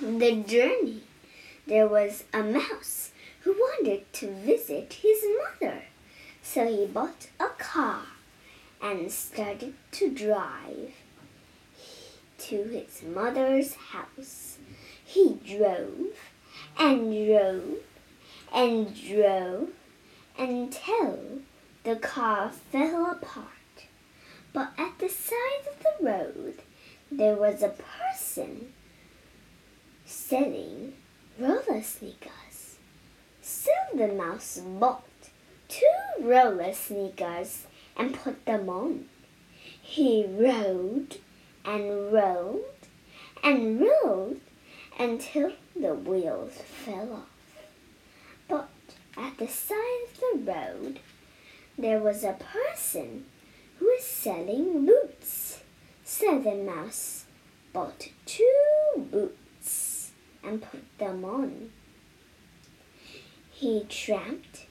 the journey, there was a mouse who wanted to visit his mother. So he bought a car and started to drive to his mother's house. He drove and drove and drove until the car fell apart. But at the side of the road, there was a person selling roller sneakers. The mouse bought two roller sneakers and put them on. He rode and rode and rode until the wheels fell off. But at the side of the road, there was a person who was selling boots. So the mouse bought two boots and put them on. He tramped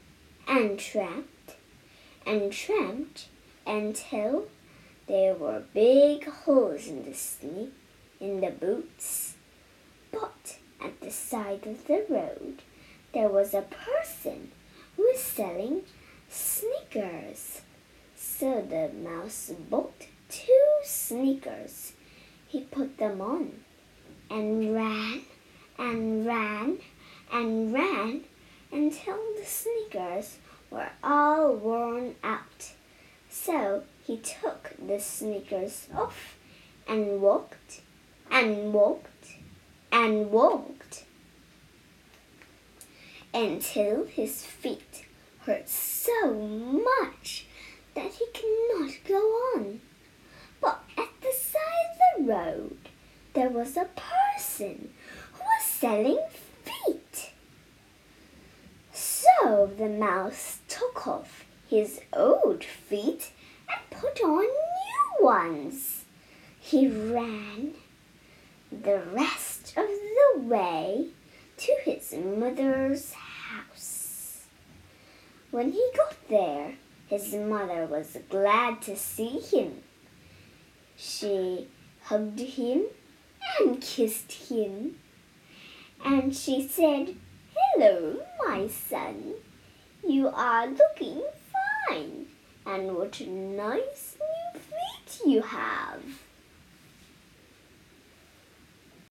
and tramped and tramped until there were big holes in the sne- in the boots. But at the side of the road there was a person who was selling sneakers. So the mouse bought two sneakers. He put them on and ran and ran and ran until the sneakers were all worn out. So he took the sneakers off and walked and walked and walked until his feet hurt so much that he could not go on. But at the side of the road there was a person selling feet. So the mouse took off his old feet and put on new ones. He ran the rest of the way to his mother's house. When he got there, his mother was glad to see him. She hugged him and kissed him, and she said, Hello, my son. You are looking fine, and what a nice new feet you have.